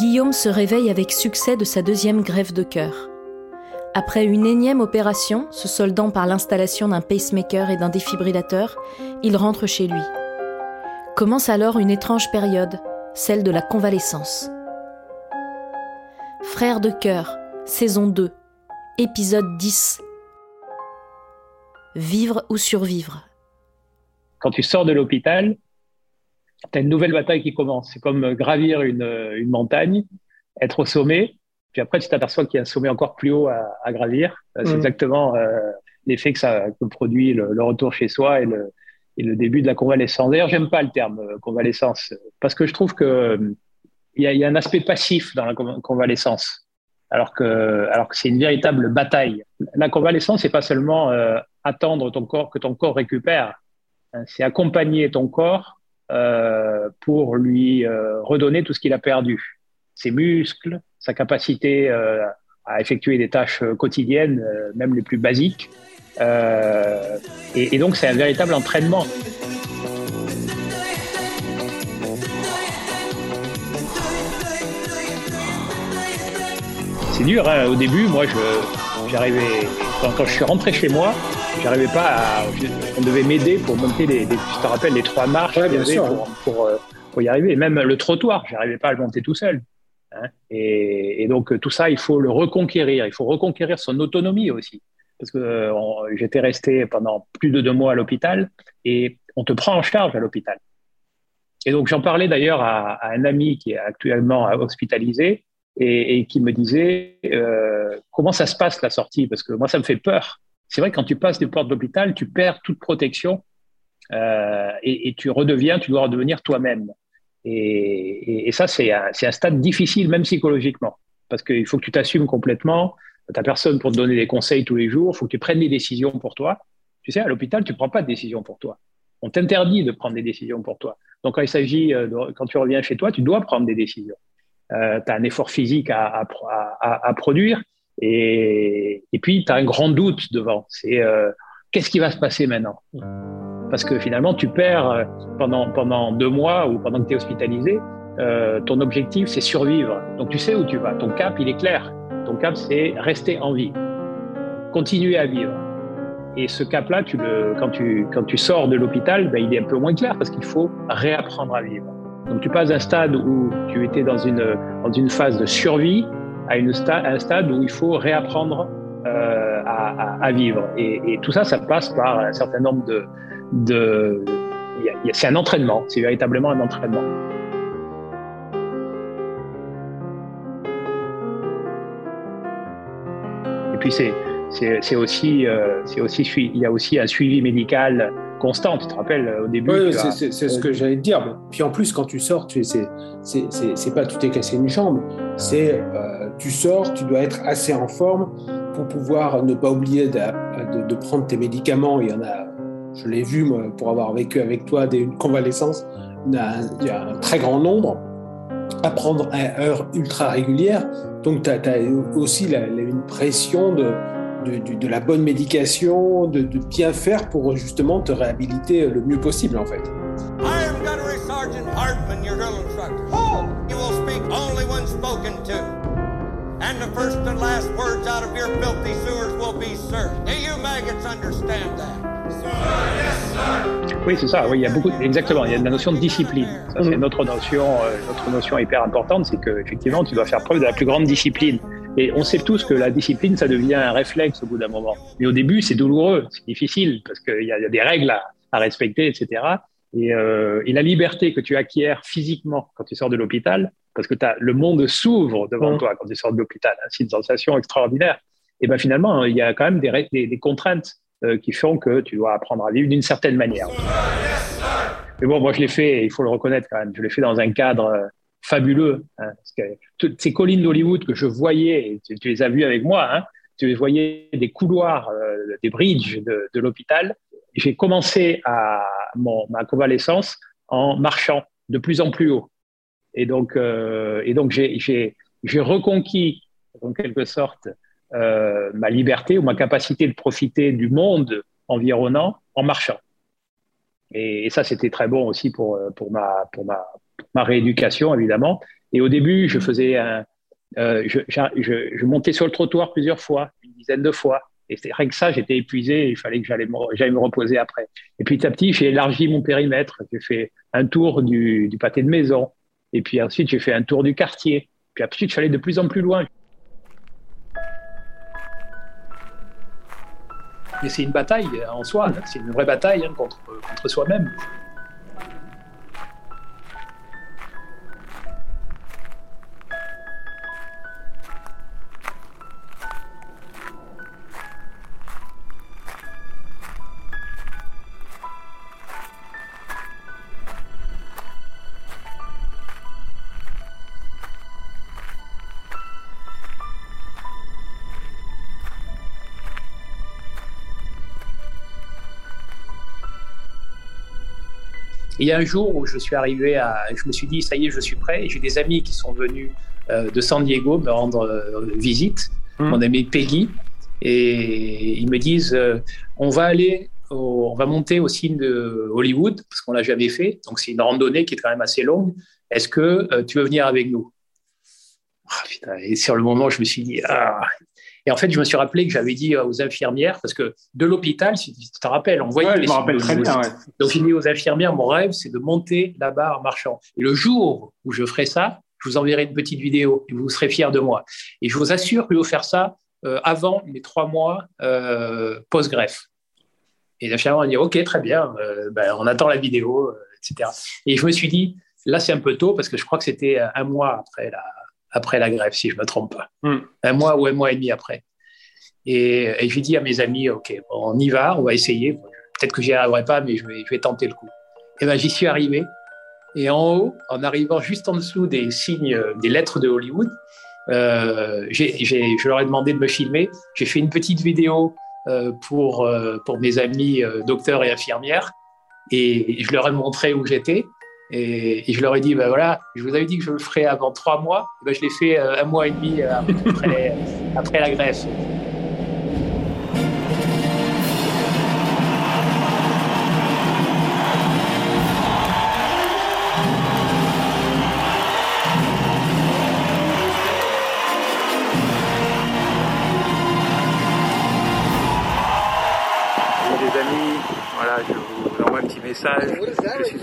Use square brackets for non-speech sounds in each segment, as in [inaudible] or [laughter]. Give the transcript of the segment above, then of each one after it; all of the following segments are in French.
Guillaume se réveille avec succès de sa deuxième grève de cœur. Après une énième opération, se soldant par l'installation d'un pacemaker et d'un défibrillateur, il rentre chez lui. Commence alors une étrange période, celle de la convalescence. Frère de cœur, saison 2, épisode 10. Vivre ou survivre? Quand tu sors de l'hôpital, tu as une nouvelle bataille qui commence. C'est comme gravir une, une montagne, être au sommet, puis après, tu t'aperçois qu'il y a un sommet encore plus haut à, à gravir. Euh, c'est mm. exactement euh, l'effet que ça que produit le, le, retour chez soi et le, et le début de la convalescence. D'ailleurs, j'aime pas le terme euh, convalescence parce que je trouve que euh, il y, a, y a un aspect passif dans la convalescence, alors que alors que c'est une véritable bataille. La convalescence, c'est pas seulement euh, attendre ton corps que ton corps récupère, hein, c'est accompagner ton corps euh, pour lui redonner tout ce qu'il a perdu, ses muscles, sa capacité euh, à effectuer des tâches euh, quotidiennes, euh, même les plus basiques. Et, donc, c'est un véritable entraînement. C'est dur, hein. au début, moi, j'arrivais, quand, je suis rentré chez moi, j'arrivais pas à, on devait m'aider pour monter les, les, je te rappelle, les trois marches ouais, bien sûr. Pour, pour, pour, y arriver. Et même le trottoir, j'arrivais pas à le monter tout seul. Hein et, et, donc tout ça, il faut le reconquérir. Il faut reconquérir son autonomie aussi. Parce que euh, j'étais resté pendant plus de deux mois à l'hôpital et on te prend en charge à l'hôpital. Et donc j'en parlais d'ailleurs à, à, un ami qui est actuellement hospitalisé et, et qui me disait euh, comment ça se passe la sortie? Parce que moi ça me fait peur. C'est vrai quand tu passes des portes de l'hôpital, tu perds toute protection euh, et, tu redeviens, tu dois redevenir toi-même. Et, ça, c'est un, stade difficile, même psychologiquement, parce qu'il faut que tu t'assumes complètement. Tu n'as personne pour te donner des conseils tous les jours. Il faut que tu prennes des décisions pour toi. Tu sais, à l'hôpital, tu ne prends pas de décisions pour toi. On t'interdit de prendre des décisions pour toi. Donc, quand il s'agit, euh, quand tu reviens chez toi, tu dois prendre des décisions. Euh, tu as un effort physique à produire et, puis tu as un grand doute devant. C'est euh, qu'est-ce qui va se passer maintenant? Parce que finalement, tu perds euh, pendant, pendant deux mois ou pendant que tu es hospitalisé, euh, ton objectif, c'est survivre. Donc tu sais où tu vas. Ton cap, il est clair. Ton cap, c'est rester en vie, continuer à vivre. Et ce cap-là, tu le, quand, tu, quand tu sors de l'hôpital, ben, il est un peu moins clair parce qu'il faut réapprendre à vivre. Donc tu passes d'un stade où tu étais dans une, dans une phase de survie à, une un stade où il faut réapprendre euh, à, vivre. Et, et, tout ça, ça passe par un certain nombre de, de, c'est un entraînement, c'est véritablement un entraînement. Et puis c'est c'est aussi euh, c'est aussi il y a aussi un suivi médical constant. Tu te rappelles au début Oui, c'est ce que j'allais te dire. Puis en plus, quand tu sors, tu c'est c'est pas tu t'es cassé une jambe, c'est euh, tu sors, tu dois être assez en forme pour pouvoir ne pas oublier de, de, de prendre tes médicaments. Il y en a je l'ai vu moi, pour avoir vécu avec toi des convalescences, il y a un très grand nombre à prendre à heure ultra régulière. Donc, tu as, as, aussi la, la, une pression de, de, de, de, la bonne médication, de, de, bien faire pour justement te réhabiliter le mieux possible, en fait. I am Gunnery Sergeant Hartman, your drill instructor. Oh! You will speak only when spoken to. And the first and last words out of your filthy sewers will sir. Oui, c'est ça. Oui, il y a beaucoup. Exactement. Il y a la notion de discipline. Ça, c'est notre notion, euh, notre notion hyper importante, c'est que effectivement, tu dois faire preuve de la plus grande discipline. Et on sait tous que la discipline, ça devient un réflexe au bout d'un moment. Mais au début, c'est douloureux, c'est difficile parce qu'il y, a des règles à, à respecter, etc. Et, euh, et, la liberté que tu acquiers physiquement quand tu sors de l'hôpital, parce que as, le monde s'ouvre devant mmh. toi quand tu sors de l'hôpital, hein, c'est une sensation extraordinaire. Et ben finalement, il y a quand même des, des, des contraintes euh, qui font que tu dois apprendre à vivre d'une certaine manière. Mais bon, moi je l'ai fait, il faut le reconnaître quand même, je l'ai fait dans un cadre euh, fabuleux. Hein, parce que toutes ces collines d'Hollywood que je voyais, tu, tu, les as vues avec moi, hein, tu voyais des couloirs, euh, des bridges de, de l'hôpital. J'ai commencé à mon, ma convalescence en marchant de plus en plus haut. Et donc, euh, et donc j'ai reconquis, en quelque sorte, euh, ma liberté ou ma capacité de profiter du monde environnant en marchant. Et, et ça, c'était très bon aussi pour, pour, ma, pour, ma, ma rééducation, évidemment. Et au début, je faisais un, euh, je, je, je, montais sur le trottoir plusieurs fois, une dizaine de fois. Et rien que ça, j'étais épuisé. il fallait que j'allais me, me reposer après. Et petit à petit, j'ai élargi mon périmètre. J'ai fait un tour du, du pâté de maison. Et puis ensuite, j'ai fait un tour du quartier. Puis ensuite, je suis allé de plus en plus loin. Mais c'est une bataille en soi, hein. c'est une vraie bataille hein, contre, contre soi-même. Il y a un jour où je suis arrivé à, je me suis dit, ça y est, je suis prêt. J'ai des amis qui sont venus euh, de San Diego me rendre euh, visite, mmh. mon ami Peggy, et ils me disent, euh, on va aller, on va monter au signe de Hollywood parce qu'on l'a jamais fait. Donc c'est une randonnée qui est quand même assez longue. Est-ce que tu veux venir avec nous? Ah, Et sur le moment, je me suis dit, ah, et en fait, je me suis rappelé que j'avais dit aux infirmières, parce que de l'hôpital, si tu te rappelles, on voyait les je me rappelle très bien. Donc, j'ai dit aux infirmières, mon rêve, c'est de monter là-bas en marchant. Et le jour où je ferai ça, je vous enverrai une petite vidéo et vous serez fiers de moi. Et je vous assure que je vais faire ça euh, avant les trois mois euh, post-greffe. Et l'infirmière a dit, OK, très bien, euh, ben, on attend la vidéo, etc. Et je me suis dit, là, c'est un peu tôt parce que je crois que c'était un mois après la, après la grève, si je ne me trompe pas. Hmm. Un mois ou un mois et demi après. Et, et j'ai dit à mes amis, OK, on y va, on va essayer. Peut-être que j'y arriverai pas, mais je vais, je vais tenter le coup. Et ben j'y suis arrivé. Et en haut, en arrivant juste en dessous des signes, des lettres de Hollywood, euh, je leur ai demandé de me filmer. J'ai fait une petite vidéo euh, pour, euh, pour mes amis euh, docteurs et infirmières. Et je leur ai montré où j'étais. Et, je leur ai dit, ben voilà, je vous avais dit que je le ferais avant trois mois. Ben je l'ai fait euh, un mois et demi euh, après, [laughs] après la greffe.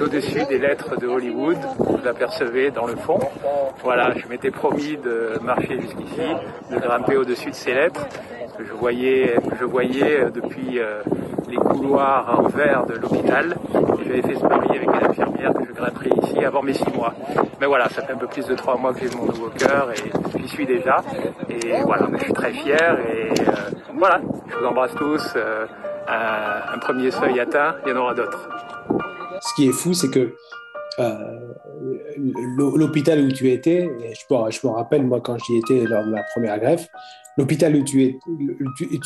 Au-dessus des lettres de Hollywood, vous apercevez dans le fond. Voilà, je m'étais promis de marcher jusqu'ici, de grimper au-dessus de ces lettres que je voyais, je voyais euh, depuis euh, les couloirs en verre de l'hôpital. J'avais fait ce pari avec une infirmière que je grimperais ici avant mes six mois. Mais voilà, ça fait un peu plus de trois mois que j'ai mon nouveau cœur et j'y suis déjà. Et voilà, je suis très fier et euh, voilà, je vous embrasse tous. un premier seuil atteint, il y en aura d'autres ce qui est fou, c'est que euh, l'hôpital où tu étais, je me, rappelle, moi, quand j'y étais lors de la première greffe, l'hôpital où tu,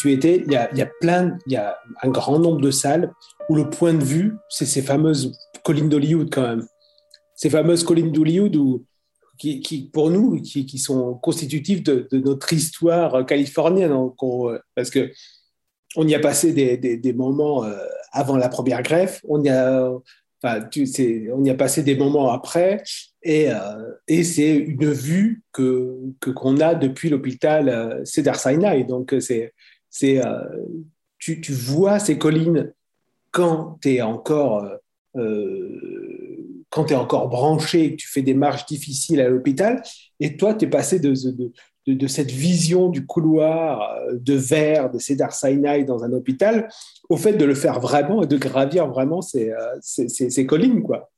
étais, il y, a, plein, il y a un grand nombre de salles où le point de vue, c'est ces fameuses collines d'Hollywood quand même. Ces fameuses collines d'Hollywood où, qui, pour nous, qui, sont constitutives de, notre histoire californienne. Donc parce que on y a passé des moments euh, avant la première greffe, on y a On y a passé des moments après, et, euh, c'est une vue que qu'on a depuis l'hôpital euh, Cedar Sinai. Donc, c'est, c'est, euh, tu, tu, vois ces collines quand tu es encore quand tu encore branché, tu fais des marches difficiles à l'hôpital, et toi, tu es passé de, de, de, cette vision du couloir euh, de verre de Cedar Sinai dans un hôpital au fait de le faire vraiment et de gravir vraiment ces, euh, ces, ces, collines. Quoi.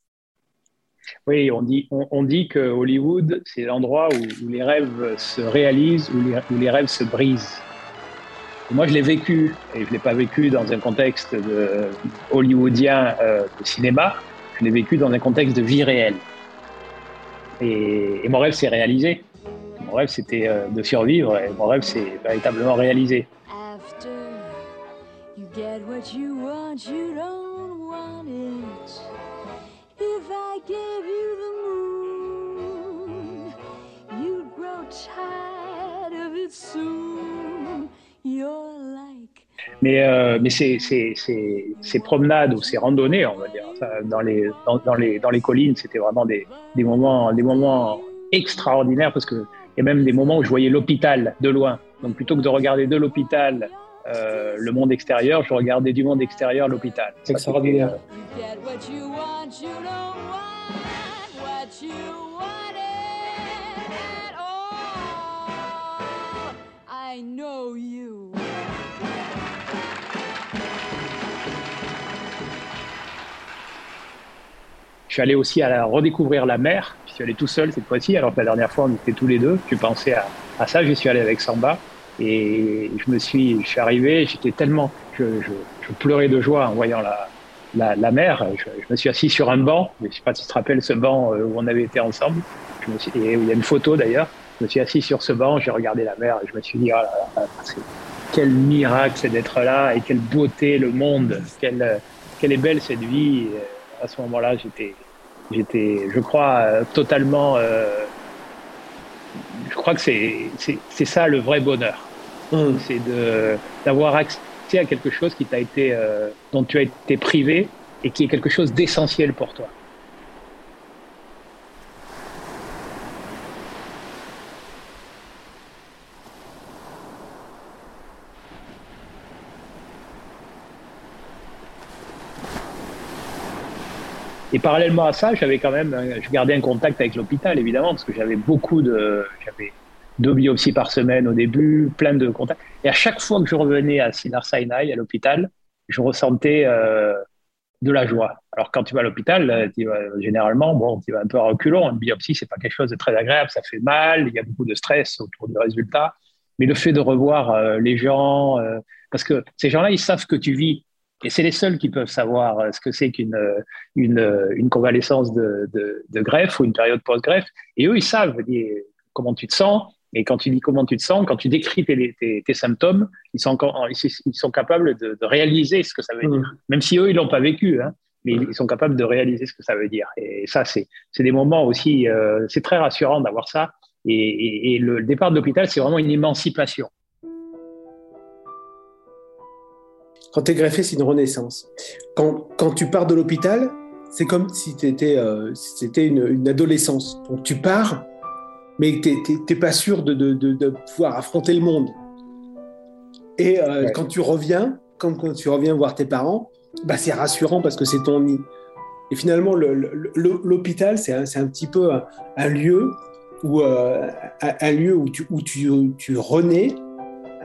Oui, on dit, on, dit que Hollywood, c'est l'endroit où, les rêves se réalisent, où les, où les rêves se brisent. moi, je l'ai vécu, et je ne l'ai pas vécu dans un contexte de, hollywoodien euh, de cinéma, je l'ai vécu dans un contexte de vie réelle. Et, et mon rêve s'est réalisé. Mon rêve, c'était euh, de survivre et mon rêve s'est véritablement réalisé. Mais, euh, mais ces, ces, ces, ces, promenades ou ces randonnées, on va dire, dans les, dans, dans les, dans les collines, c'était vraiment des, des, moments, des moments extraordinaire parce que a même des moments où je voyais l'hôpital de loin. Donc plutôt que de regarder de l'hôpital euh, le monde extérieur, je regardais du monde extérieur l'hôpital. C'est extraordinaire. Je suis allé aussi à redécouvrir la mer. Je suis allé tout seul cette fois-ci, alors que la dernière fois on était tous les deux. Je pensais à, ça. Je suis allé avec Samba et je me suis, je suis arrivé. J'étais tellement, je, pleurais de joie en voyant la, la, mer. Je, me suis assis sur un banc. Je ne sais pas si tu te rappelles ce banc euh, où on avait été ensemble. Je me et il y a une photo d'ailleurs. Je me suis assis sur ce banc. J'ai regardé la mer et je me suis dit, oh quel miracle c'est d'être là et quelle beauté le monde. Quelle, quelle est belle cette vie. À ce moment-là, j'étais J'étais, je crois, euh, totalement. Euh, je crois que c'est, c'est, ça le vrai bonheur. Mmh. C'est de, d'avoir accès à quelque chose qui t'a été, euh, dont tu as été privé et qui est quelque chose d'essentiel pour toi. Et parallèlement à ça, j'avais quand même, je gardais un contact avec l'hôpital, évidemment, parce que j'avais beaucoup de, j'avais deux biopsies par semaine au début, plein de contacts. Et à chaque fois que je revenais à Sinar Sinai, à l'hôpital, je ressentais euh, de la joie. Alors quand tu vas à l'hôpital, euh, généralement, bon, tu vas un peu à reculons. Une biopsie, c'est pas quelque chose de très agréable, ça fait mal, il y a beaucoup de stress autour du résultat. Mais le fait de revoir euh, les gens, parce que ces gens-là, ils savent que tu vis et c'est les seuls qui peuvent savoir euh, ce que c'est qu'une une, une, convalescence de, de, de, greffe ou une période post-greffe. Et eux, ils savent comment tu te sens. Et quand tu dis comment tu te sens, quand tu décris tes, tes, tes symptômes, ils sont, ils sont capables de, de, réaliser ce que ça veut dire. Mmh. Même si eux, ils l'ont pas vécu, hein, mais ils sont capables de réaliser ce que ça veut dire. Et ça, c'est des moments aussi, euh, c'est très rassurant d'avoir ça. Et, et, et, le départ de l'hôpital, c'est vraiment une émancipation. Quand tu es greffé, c'est une renaissance. Quand, quand tu pars de l'hôpital, c'est comme si c'était euh, c'était une, une, adolescence. Donc tu pars, mais tu n'es pas sûr de, de, de, pouvoir affronter le monde. Et euh, quand tu reviens, quand, quand, tu reviens voir tes parents, bah, c'est rassurant parce que c'est ton nid. Et finalement, l'hôpital, c'est un, un, petit peu un, lieu où, euh, un, lieu où tu, où tu, tu renais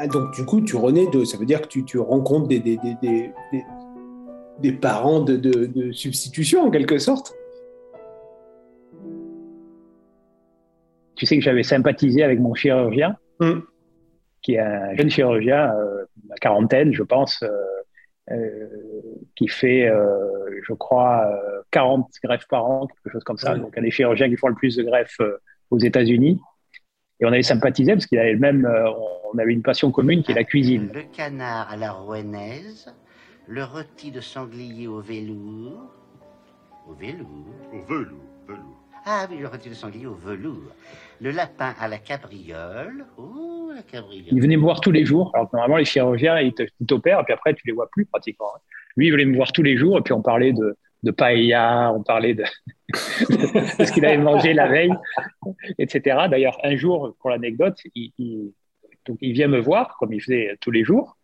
donc, du coup, tu renais de. Ça veut dire que tu, tu rencontres des, des, des, des parents de, de, substitution, en quelque sorte. Tu sais que j'avais sympathisé avec mon chirurgien, hum. qui est un jeune chirurgien, euh, à quarantaine, je pense, euh, euh, qui fait, je crois, 40 greffes par an, quelque chose comme ça. Donc, un des chirurgiens qui font le plus de greffes aux États-Unis. Et on avait sympathisé parce qu'il avait le même, euh, on avait une passion commune qui est la cuisine. Le canard à la rouennaise, le rôti de sanglier au velours. Au velours Au velours, velours. Ah oui, le rôti de sanglier au velours. Le lapin à la cabriole. Oh, la cabriole. Il venait me voir tous les jours. Alors normalement, les chirurgiens, ils t'opèrent, et puis après, tu les vois plus pratiquement. Lui, il venait me voir tous les jours, et puis on parlait de, de paella, on parlait de, ce qu'il avait mangé la veille, etc. D'ailleurs, un jour, pour l'anecdote, il, il, vient me voir, comme il faisait tous les jours,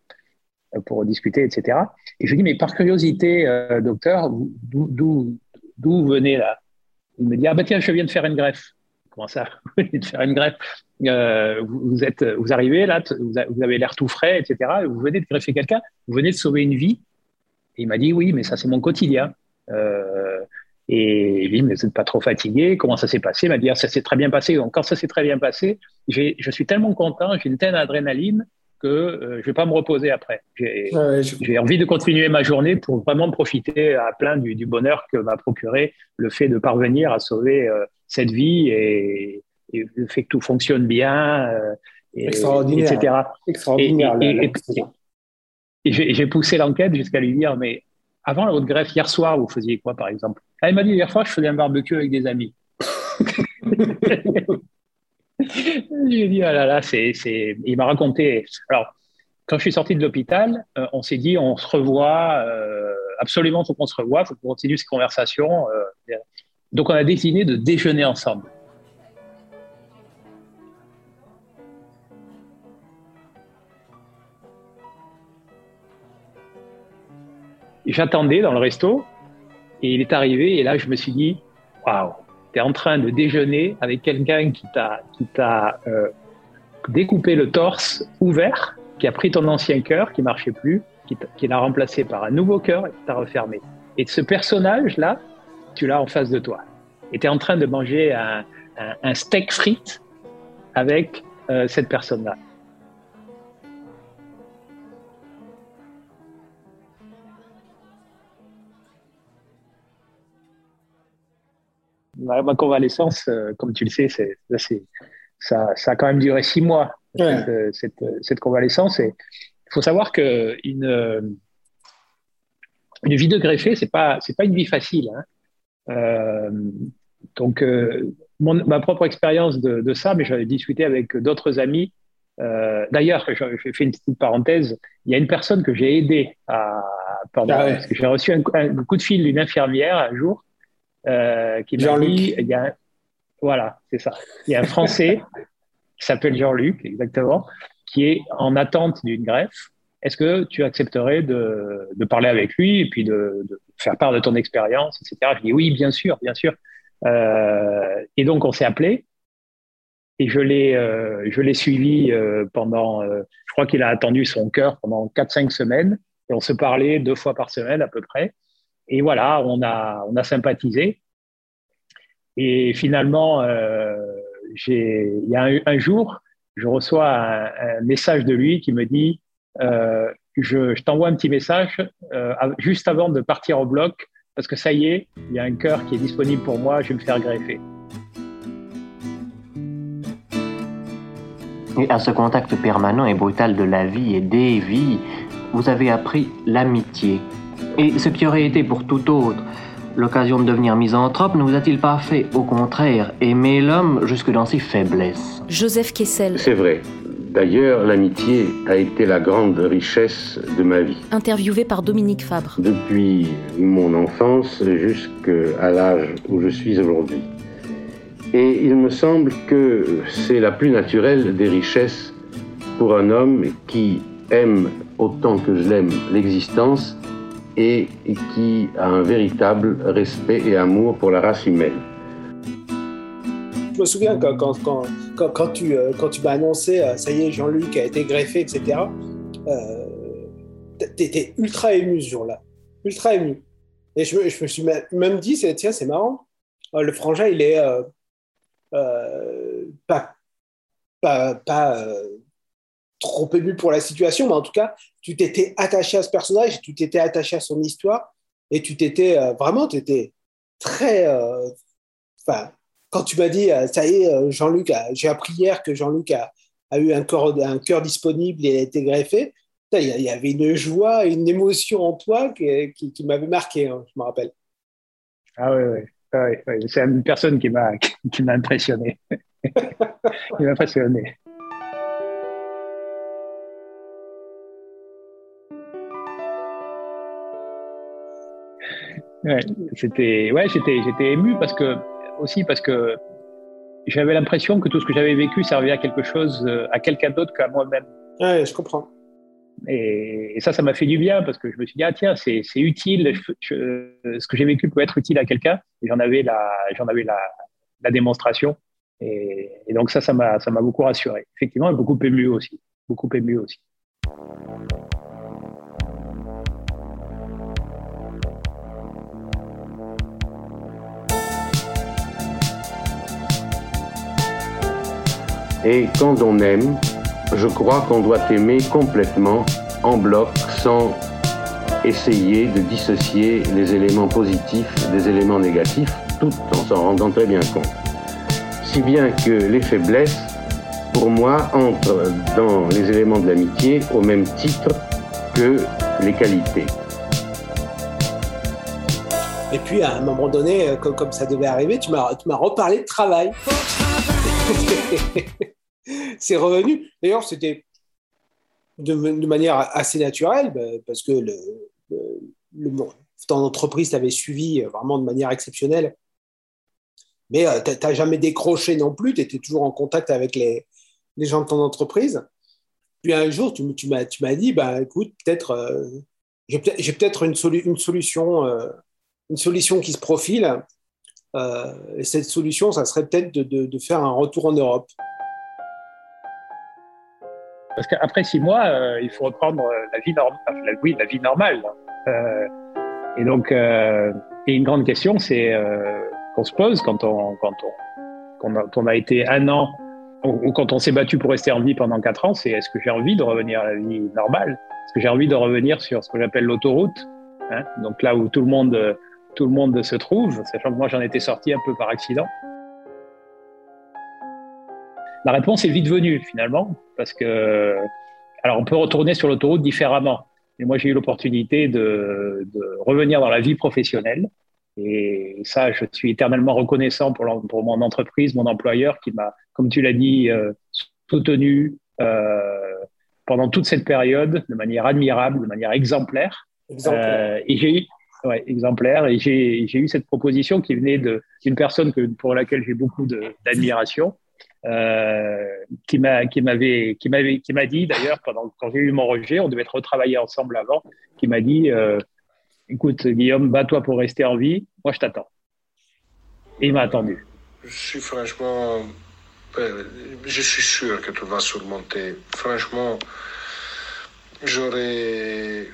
euh, pour discuter, etc. Et je lui dis, mais par curiosité, euh, docteur, d'où venez là Il me dit, ah ben tiens, je viens de faire une greffe. Comment ça? [laughs] Vous venez de faire une greffe euh, vous, êtes, vous arrivez là, vous avez l'air tout frais, etc. Vous venez de greffer quelqu'un, vous venez de sauver une vie. Et il m'a dit, oui, mais ça c'est mon quotidien. Et lui, mais vous n'êtes pas trop fatigué Comment ça s'est passé? Il m'a dit, ah, ça s'est très bien passé. Donc, quand ça s'est très bien passé, je suis tellement content, j'ai une telle adrénaline que euh, je vais pas me reposer après. J'ai envie de continuer ma journée pour vraiment profiter à plein du, du bonheur que m'a procuré le fait de parvenir à sauver euh, cette vie et, le fait que tout fonctionne bien, euh, et, Extraordinaire. etc. Extraordinaire. Et, j'ai poussé l'enquête jusqu'à lui dire, mais avant votre greffe, hier soir, vous faisiez quoi, par exemple? Elle ah, m'a dit, hier soir, je faisais un barbecue avec des amis. [laughs] C'est... Il m'a raconté. Alors, quand je suis sorti de l'hôpital, euh, on s'est dit, on se revoit, euh, absolument, il faut qu'on se revoie, il faut qu'on continue ces conversations. Euh, donc, on a décidé de déjeuner ensemble. J'attendais dans le resto et il est arrivé et là je me suis dit waouh, tu es en train de déjeuner avec quelqu'un qui t'a qui t'a euh, découpé le torse ouvert, qui a pris ton ancien cœur qui marchait plus, qui l'a remplacé par un nouveau cœur et qui t'a refermé. Et ce personnage là, tu l'as en face de toi. Et tu es en train de manger un, un, steak frites avec euh, cette personne-là. Ma, convalescence, euh, comme tu le sais, c'est, ça, ça, a quand même duré six mois, cette, cette, convalescence. Et il faut savoir qu'une une vie de greffé, c'est pas, c'est pas une vie facile. Hein. Euh, donc, euh, ma propre expérience de, de, ça, mais j'avais discuté avec d'autres amis. Euh, D'ailleurs, je, fais une petite parenthèse. Il y a une personne que j'ai aidé à, pendant, ah parce que j'ai reçu un, un, coup de fil d'une infirmière un jour euh, qui m'a dit, il y a, voilà, c'est ça. Il y a un Français [laughs] qui s'appelle Jean-Luc, exactement, qui est en attente d'une greffe. Est-ce que tu accepterais de, de, parler avec lui et puis de, de faire part de ton expérience, etc. Je dis oui, bien sûr, bien sûr. Euh, et donc on s'est appelé et je l'ai euh, je l'ai suivi euh, pendant, je crois qu'il a attendu son cœur pendant 4-5 semaines et on se parlait deux fois par semaine à peu près. Et voilà, on a, on a sympathisé. Et finalement, euh, il y a un, jour, je reçois un, un, message de lui qui me dit euh, je, je t'envoie un petit message euh, juste avant de partir au bloc parce que ça y est, il y a un cœur qui est disponible pour moi, je vais me faire greffer. Et à ce contact permanent et brutal de la vie et des vies, vous avez appris l'amitié, et ce qui aurait été pour tout autre l'occasion de devenir misanthrope ne vous a-t-il pas fait, au contraire, aimer l'homme jusque dans ses faiblesses? Joseph Kessel. C'est vrai. D'ailleurs, l'amitié a été la grande richesse de ma vie. Interviewé par Dominique Fabre. Depuis mon enfance jusqu'à l'âge où je suis aujourd'hui. Et il me semble que c'est la plus naturelle des richesses pour un homme qui aime autant que je l'aime l'existence et qui a un véritable respect et amour pour la race humaine. Je me souviens quand, quand, quand, quand tu, euh, quand tu m'as annoncé, euh, ça y est, Jean-Luc a été greffé, etc., euh, tu étais ultra ému ce jour-là. Ultra ému. Et je je me suis même dit, tiens, c'est marrant, le frangin, il est euh, euh, pas, pas, pas trop ému pour la situation, mais en tout cas, tu t'étais attaché à ce personnage, tu t'étais attaché à son histoire, et tu t'étais euh, vraiment, tu étais très. Euh, enfin, quand tu m'as dit, euh, ça y est, Jean-Luc, j'ai appris hier que Jean-Luc a, a, eu un cœur, un cœur disponible et a été greffé, il y avait une joie, une émotion en toi qui, qui, qui m'avait marqué, hein, je me rappelle. Ah oui, oui. Ah oui, c'est une personne qui m'a [laughs] qui impressionné. [laughs] Il m'a impressionné. Ouais, c'était, ouais, j'étais, j'étais ému parce que aussi parce que j'avais l'impression que tout ce que j'avais vécu servait à quelque chose, euh, à quelqu'un d'autre qu'à moi-même. Ouais, je comprends. Et, ça, ça m'a fait du bien parce que je me suis dit ah tiens, c'est, c'est utile. ce que j'ai vécu peut être utile à quelqu'un. Et j'en avais la, j'en avais la, la démonstration. Et, et, donc ça, ça m'a, ça m'a beaucoup rassuré. Effectivement, et beaucoup ému aussi, beaucoup ému aussi. Et quand on aime, je crois qu'on doit aimer complètement, en bloc, sans essayer de dissocier les éléments positifs des éléments négatifs, tout en s'en rendant très bien compte. Si bien que les faiblesses, pour moi, entrent dans les éléments de l'amitié au même titre que les qualités. Et puis, à un moment donné, comme, comme ça devait arriver, tu m'as reparlé de travail. [laughs] c'est revenu. D'ailleurs, c'était de, manière assez naturelle, bah, parce que ton entreprise t'avait suivi vraiment de manière exceptionnelle. Mais euh, tu n'as jamais décroché non plus, tu étais toujours en contact avec les, gens de ton entreprise. Puis un jour, tu, m'as dit, bah, écoute, peut-être euh, j'ai peut-être une, une, solution, euh, une solution qui se profile. Euh, et cette solution, ça serait peut-être de, faire un retour en Europe. Parce qu'après six mois, euh, il faut reprendre la vie, normale. la vie normale. et donc, et une grande question, c'est qu'on se pose quand on, quand on, quand on a été un an ou quand on s'est battu pour rester en vie pendant quatre ans, c'est est-ce que j'ai envie de revenir à la vie normale? Est-ce que j'ai envie de revenir sur ce que j'appelle l'autoroute? Hein Donc là où tout le monde tout le monde se trouve, sachant que moi j'en étais sorti un peu par accident. La réponse est vite venue finalement, parce que alors on peut retourner sur l'autoroute différemment. Et moi j'ai eu l'opportunité de, de revenir dans la vie professionnelle et ça, je suis éternellement reconnaissant pour, pour mon entreprise, mon employeur qui m'a, comme tu l'as dit, euh, soutenu euh, pendant toute cette période de manière admirable, de manière exemplaire. exemplaire. Euh, et j'ai exemplaire. Et j'ai eu cette proposition qui venait d'une personne que, pour laquelle j'ai beaucoup d'admiration. Euh, qui m'a dit d'ailleurs quand j'ai eu mon rejet on devait être retravaillé ensemble avant qui m'a dit euh, écoute, Guillaume, bats-toi pour rester en vie, moi je t'attends. Et il m'a attendu. Je suis franchement, euh, je suis sûr que tu vas surmonter. Franchement, j'aurais,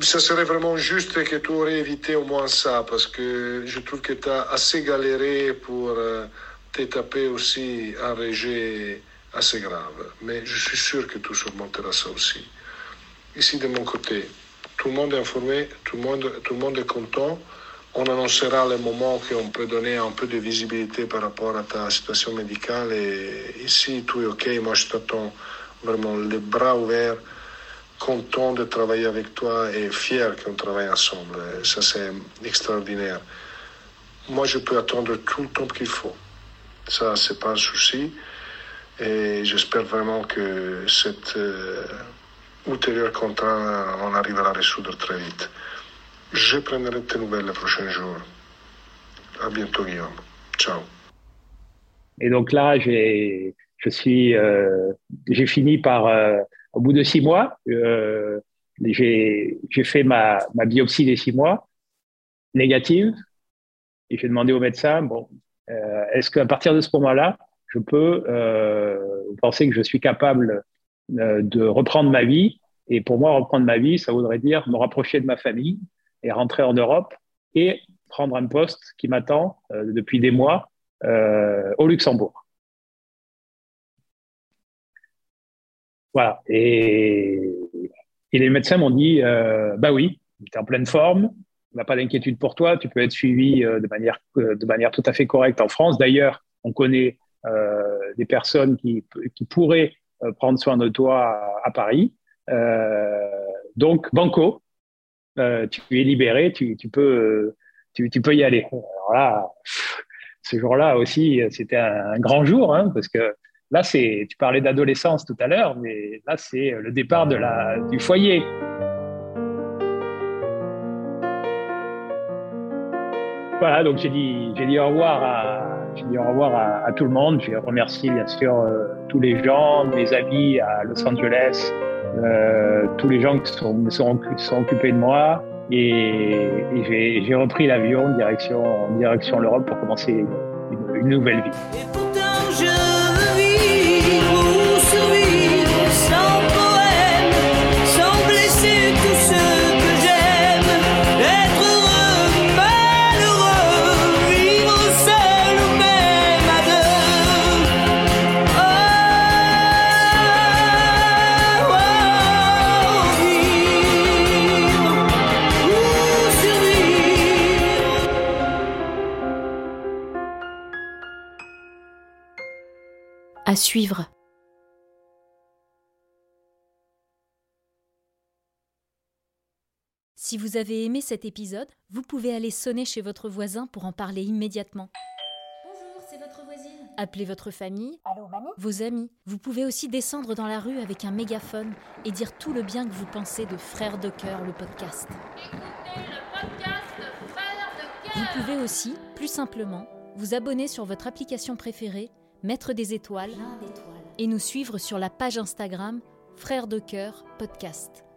ça serait vraiment juste que tu aurais évité au moins ça, parce que je trouve que tu as assez galéré pour euh, te taper aussi un rejet assez grave. Mais je suis sûr que tu surmonteras ça aussi. Ici, de mon côté, tout le monde est informé, tout le monde, tout le monde est content. On annoncera le moment qu'on peut donner un peu de visibilité par rapport à ta situation médicale. Et ici, tout est OK. Moi, je t'attends vraiment les bras ouverts, content de travailler avec toi et fier qu'on travaille ensemble. Ça, c'est extraordinaire. Moi, je peux attendre tout le temps qu'il faut. Ça, c'est pas un souci. Et j'espère vraiment que cette. Euh, ultérieur contrat, on arrive à résoudre très vite. Je prendrai tes nouvelles les prochains jours. À bientôt, Guillaume. Ciao. Et donc là, j'ai, je suis, euh, j'ai fini par, euh, au bout de six mois, euh, j'ai, fait ma, biopsie des six mois négative et j'ai demandé au médecin, bon, euh, est-ce qu'à partir de ce moment-là, je peux euh, penser que je suis capable de reprendre ma vie? Et pour moi, reprendre ma vie, ça voudrait dire me rapprocher de ma famille et rentrer en Europe et prendre un poste qui m'attend depuis des mois au Luxembourg. Voilà. Et, les médecins m'ont dit, euh, bah oui, tu es en pleine forme, on n'a pas d'inquiétude pour toi, tu peux être suivi de manière, de manière tout à fait correcte en France. D'ailleurs, on connaît des personnes qui, qui pourraient euh, prendre soin de toi à, Paris. Euh, donc, Banco, euh, tu es libéré, tu, tu peux, tu, peux y aller. Alors là, ce jour-là aussi, c'était un, grand jour, hein, parce que là, c'est, tu parlais d'adolescence tout à l'heure, mais là, c'est le départ de la, du foyer. Voilà, donc j'ai dit, j'ai dit au revoir à, j'ai dit au revoir à, tout le monde. J'ai remercié bien sûr euh, tous les gens, mes amis à Los Angeles, euh, tous les gens qui sont, sont, sont occupés de moi. Et, j'ai repris l'avion direction, direction l'Europe pour commencer une nouvelle vie. À suivre. Si vous avez aimé cet épisode, vous pouvez aller sonner chez votre voisin pour en parler immédiatement. Bonjour, c'est votre voisine. Appelez votre famille, Allô, mamie vos amis. Vous pouvez aussi descendre dans la rue avec un mégaphone et dire tout le bien que vous pensez de Frères de Cœur, le podcast. Écoutez le podcast Frères de Cœur. Vous pouvez aussi, plus simplement, vous abonner sur votre application préférée mettre des étoiles, et nous suivre sur la page Instagram Frères de Cœur Podcast.